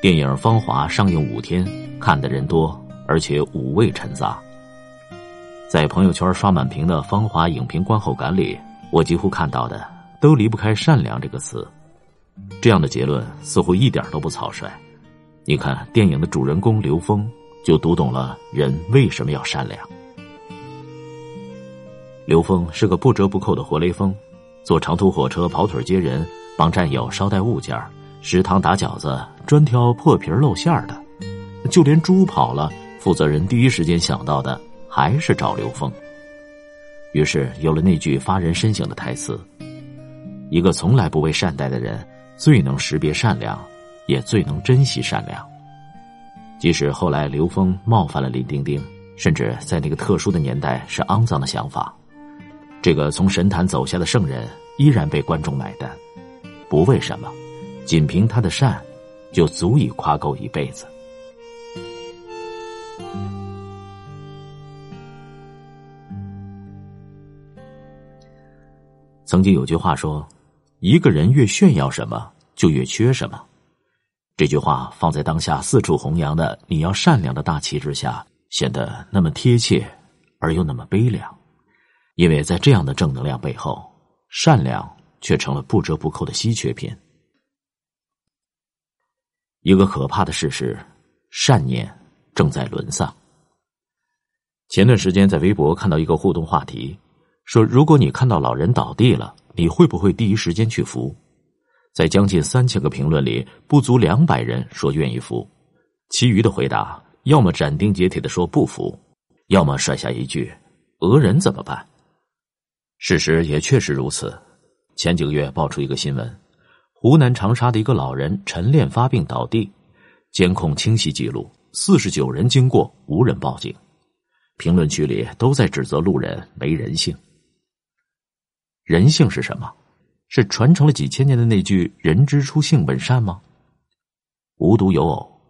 电影《芳华》上映五天，看的人多，而且五味陈杂。在朋友圈刷满屏的《芳华》影评观后感里，我几乎看到的都离不开“善良”这个词。这样的结论似乎一点都不草率。你看，电影的主人公刘峰就读懂了人为什么要善良。刘峰是个不折不扣的活雷锋，坐长途火车跑腿接人，帮战友捎带物件食堂打饺子，专挑破皮露馅儿的，就连猪跑了，负责人第一时间想到的还是找刘峰。于是有了那句发人深省的台词：“一个从来不为善待的人，最能识别善良，也最能珍惜善良。”即使后来刘峰冒犯了林丁丁，甚至在那个特殊的年代是肮脏的想法，这个从神坛走下的圣人依然被观众买单，不为什么。仅凭他的善，就足以夸够一辈子。曾经有句话说：“一个人越炫耀什么，就越缺什么。”这句话放在当下四处弘扬的“你要善良”的大旗之下，显得那么贴切，而又那么悲凉。因为在这样的正能量背后，善良却成了不折不扣的稀缺品。一个可怕的事实，善念正在沦丧。前段时间在微博看到一个互动话题，说如果你看到老人倒地了，你会不会第一时间去扶？在将近三千个评论里，不足两百人说愿意扶，其余的回答要么斩钉截铁的说不扶，要么甩下一句“讹人怎么办？”事实也确实如此。前几个月爆出一个新闻。湖南长沙的一个老人晨练发病倒地，监控清晰记录，四十九人经过无人报警，评论区里都在指责路人没人性。人性是什么？是传承了几千年的那句“人之初，性本善”吗？无独有偶，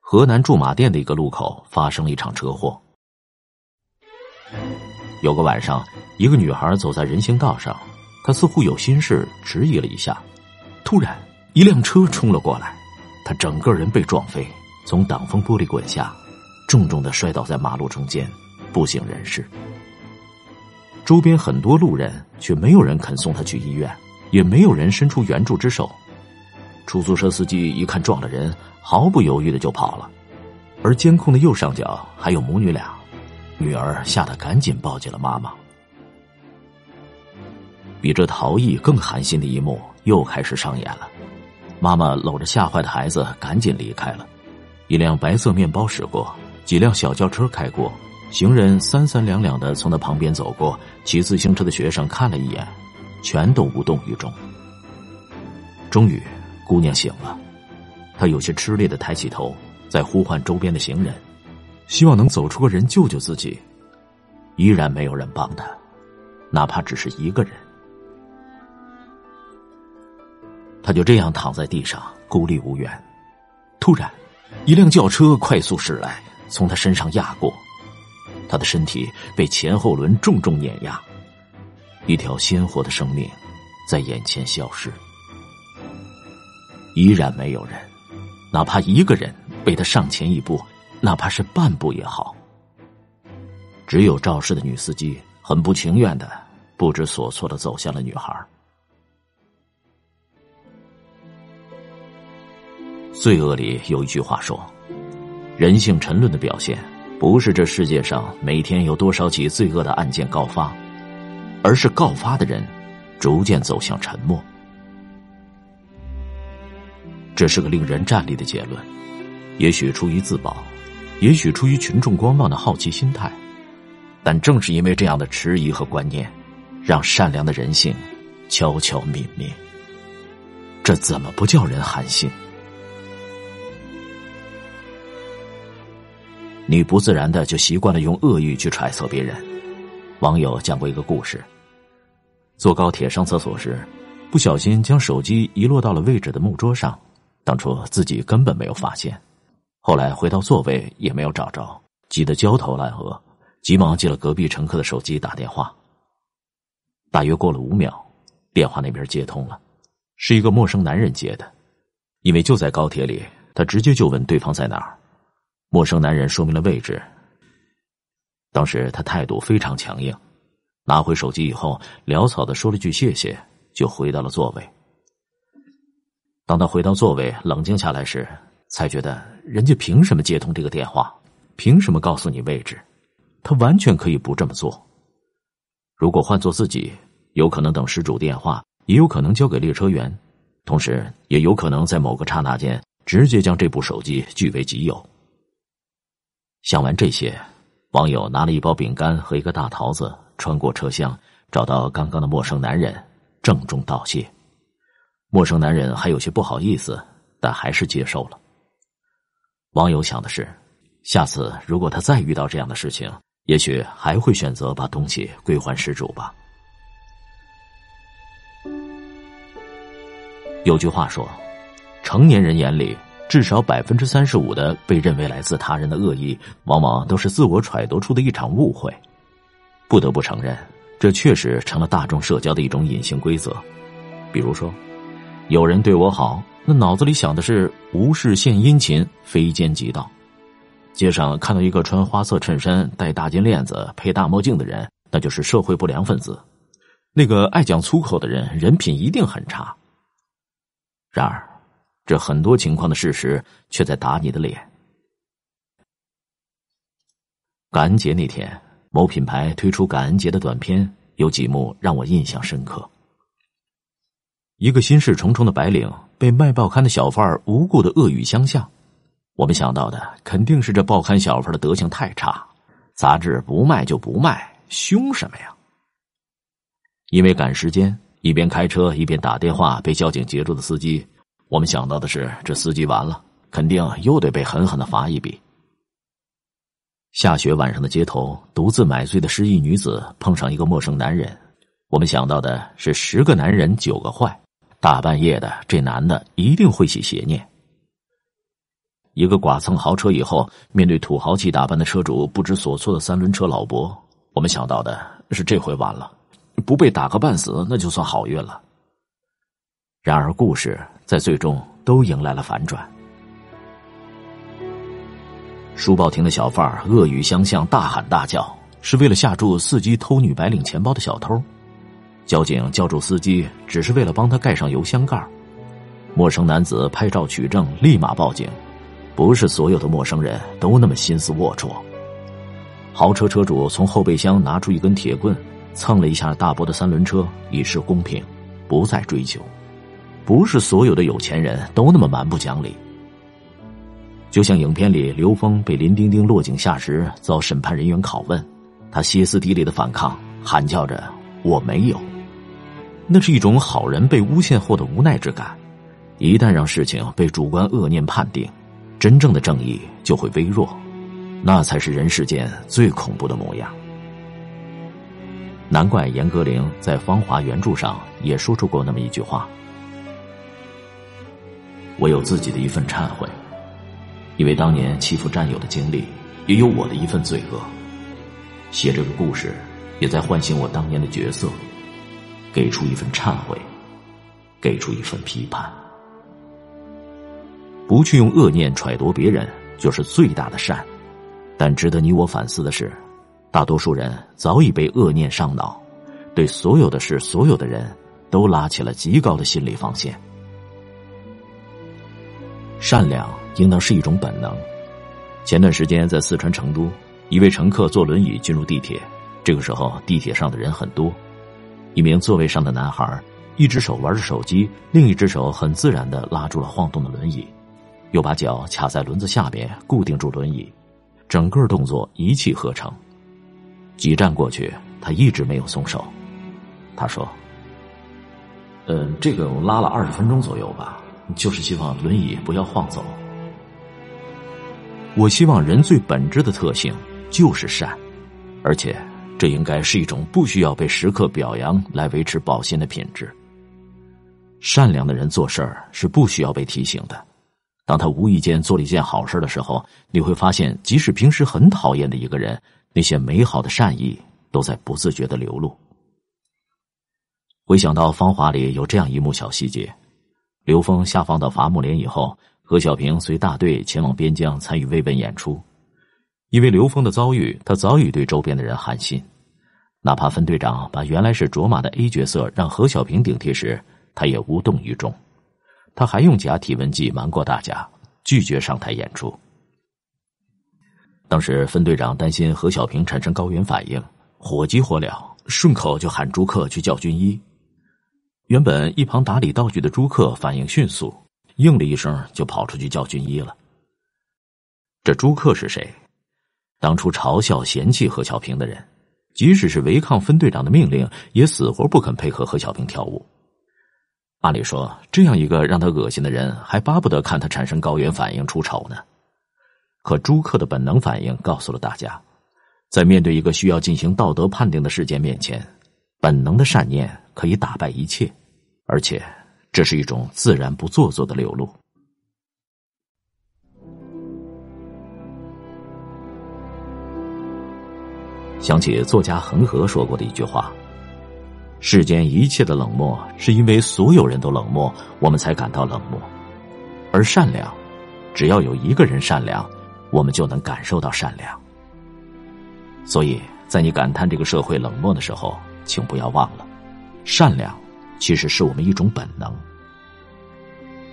河南驻马店的一个路口发生了一场车祸。有个晚上，一个女孩走在人行道上，她似乎有心事，迟疑了一下。突然，一辆车冲了过来，他整个人被撞飞，从挡风玻璃滚下，重重的摔倒在马路中间，不省人事。周边很多路人却没有人肯送他去医院，也没有人伸出援助之手。出租车司机一看撞了人，毫不犹豫的就跑了。而监控的右上角还有母女俩，女儿吓得赶紧抱紧了妈妈。比这逃逸更寒心的一幕又开始上演了，妈妈搂着吓坏的孩子赶紧离开了。一辆白色面包驶过，几辆小轿车开过，行人三三两两的从他旁边走过，骑自行车的学生看了一眼，全都无动于衷。终于，姑娘醒了，她有些吃力的抬起头，在呼唤周边的行人，希望能走出个人救救自己。依然没有人帮她，哪怕只是一个人。他就这样躺在地上，孤立无援。突然，一辆轿车快速驶来，从他身上压过，他的身体被前后轮重重碾压，一条鲜活的生命在眼前消失。依然没有人，哪怕一个人为他上前一步，哪怕是半步也好。只有肇事的女司机很不情愿的、不知所措的走向了女孩。罪恶里有一句话说：“人性沉沦的表现，不是这世界上每天有多少起罪恶的案件告发，而是告发的人逐渐走向沉默。”这是个令人站立的结论。也许出于自保，也许出于群众观望的好奇心态，但正是因为这样的迟疑和观念，让善良的人性悄悄泯灭。这怎么不叫人寒心？你不自然的就习惯了用恶意去揣测别人。网友讲过一个故事：坐高铁上厕所时，不小心将手机遗落到了位置的木桌上，当初自己根本没有发现，后来回到座位也没有找着，急得焦头烂额，急忙接了隔壁乘客的手机打电话。大约过了五秒，电话那边接通了，是一个陌生男人接的，因为就在高铁里。他直接就问对方在哪儿。陌生男人说明了位置。当时他态度非常强硬，拿回手机以后，潦草的说了句谢谢，就回到了座位。当他回到座位，冷静下来时，才觉得人家凭什么接通这个电话？凭什么告诉你位置？他完全可以不这么做。如果换做自己，有可能等失主电话，也有可能交给列车员，同时也有可能在某个刹那间直接将这部手机据为己有。想完这些，网友拿了一包饼干和一个大桃子，穿过车厢，找到刚刚的陌生男人，郑重道谢。陌生男人还有些不好意思，但还是接受了。网友想的是，下次如果他再遇到这样的事情，也许还会选择把东西归还失主吧。有句话说，成年人眼里至少百分之三十五的被认为来自他人的恶意，往往都是自我揣度出的一场误会。不得不承认，这确实成了大众社交的一种隐形规则。比如说。有人对我好，那脑子里想的是无事献殷勤，非奸即盗。街上看到一个穿花色衬衫、戴大金链子、配大墨镜的人，那就是社会不良分子。那个爱讲粗口的人，人品一定很差。然而，这很多情况的事实却在打你的脸。感恩节那天，某品牌推出感恩节的短片，有几幕让我印象深刻。一个心事重重的白领被卖报刊的小贩无故的恶语相向，我们想到的肯定是这报刊小贩的德行太差，杂志不卖就不卖，凶什么呀？因为赶时间，一边开车一边打电话被交警截住的司机，我们想到的是这司机完了，肯定又得被狠狠的罚一笔。下雪晚上的街头，独自买醉的失忆女子碰上一个陌生男人，我们想到的是十个男人九个坏。大半夜的，这男的一定会起邪念。一个剐蹭豪车以后，面对土豪气打扮的车主不知所措的三轮车老伯，我们想到的是这回完了，不被打个半死，那就算好运了。然而，故事在最终都迎来了反转。书报亭的小贩恶语相向，大喊大叫，是为了吓住伺机偷女白领钱包的小偷。交警叫住司机，只是为了帮他盖上油箱盖陌生男子拍照取证，立马报警。不是所有的陌生人都那么心思龌龊。豪车车主从后备箱拿出一根铁棍，蹭了一下大伯的三轮车，以示公平，不再追究。不是所有的有钱人都那么蛮不讲理。就像影片里刘峰被林丁丁落井下石，遭审判人员拷问，他歇斯底里的反抗，喊叫着：“我没有。”那是一种好人被诬陷后的无奈之感。一旦让事情被主观恶念判定，真正的正义就会微弱，那才是人世间最恐怖的模样。难怪严歌苓在《芳华》原著上也说出过那么一句话：“我有自己的一份忏悔，因为当年欺负战友的经历，也有我的一份罪恶。写这个故事，也在唤醒我当年的角色。”给出一份忏悔，给出一份批判，不去用恶念揣度别人，就是最大的善。但值得你我反思的是，大多数人早已被恶念上脑，对所有的事、所有的人都拉起了极高的心理防线。善良应当是一种本能。前段时间在四川成都，一位乘客坐轮椅进入地铁，这个时候地铁上的人很多。一名座位上的男孩，一只手玩着手机，另一只手很自然的拉住了晃动的轮椅，又把脚卡在轮子下边固定住轮椅，整个动作一气呵成。几站过去，他一直没有松手。他说：“嗯，这个我拉了二十分钟左右吧，就是希望轮椅不要晃走。我希望人最本质的特性就是善，而且。”这应该是一种不需要被时刻表扬来维持保鲜的品质。善良的人做事儿是不需要被提醒的。当他无意间做了一件好事的时候，你会发现，即使平时很讨厌的一个人，那些美好的善意都在不自觉的流露。回想到《芳华》里有这样一幕小细节：刘峰下放到伐木连以后，何小平随大队前往边疆参与慰问演出。因为刘峰的遭遇，他早已对周边的人寒心。哪怕分队长把原来是卓玛的 A 角色让何小平顶替时，他也无动于衷。他还用假体温计瞒过大家，拒绝上台演出。当时分队长担心何小平产生高原反应，火急火燎，顺口就喊朱克去叫军医。原本一旁打理道具的朱克反应迅速。应了一声，就跑出去叫军医了。这朱克是谁？当初嘲笑、嫌弃何小平的人，即使是违抗分队长的命令，也死活不肯配合何小平跳舞。按理说，这样一个让他恶心的人，还巴不得看他产生高原反应出丑呢。可朱克的本能反应告诉了大家，在面对一个需要进行道德判定的事件面前，本能的善念可以打败一切，而且。这是一种自然不做作的流露。想起作家恒河说过的一句话：“世间一切的冷漠，是因为所有人都冷漠，我们才感到冷漠；而善良，只要有一个人善良，我们就能感受到善良。”所以在你感叹这个社会冷漠的时候，请不要忘了，善良。其实是我们一种本能。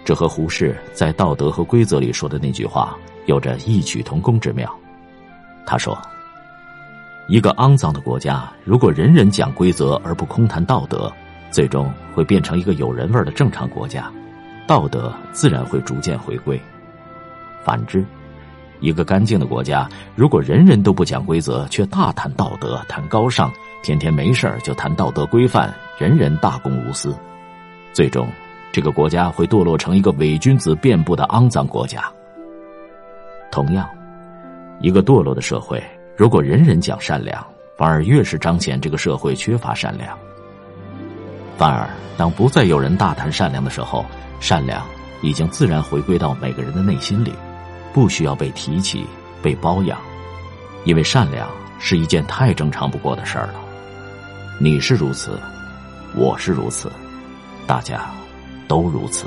这和胡适在《道德和规则》里说的那句话有着异曲同工之妙。他说：“一个肮脏的国家，如果人人讲规则而不空谈道德，最终会变成一个有人味的正常国家，道德自然会逐渐回归。反之，一个干净的国家，如果人人都不讲规则，却大谈道德、谈高尚，天天没事就谈道德规范。”人人大公无私，最终，这个国家会堕落成一个伪君子遍布的肮脏国家。同样，一个堕落的社会，如果人人讲善良，反而越是彰显这个社会缺乏善良。反而，当不再有人大谈善良的时候，善良已经自然回归到每个人的内心里，不需要被提起、被包养，因为善良是一件太正常不过的事儿了。你是如此。我是如此，大家都如此。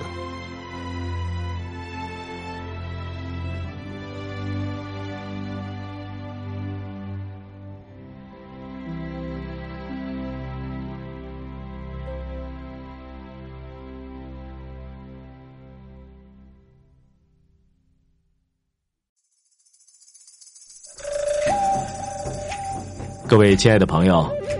各位亲爱的朋友，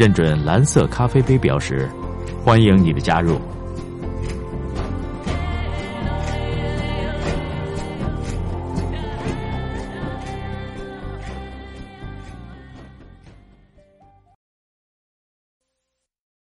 认准蓝色咖啡杯标识，欢迎你的加入。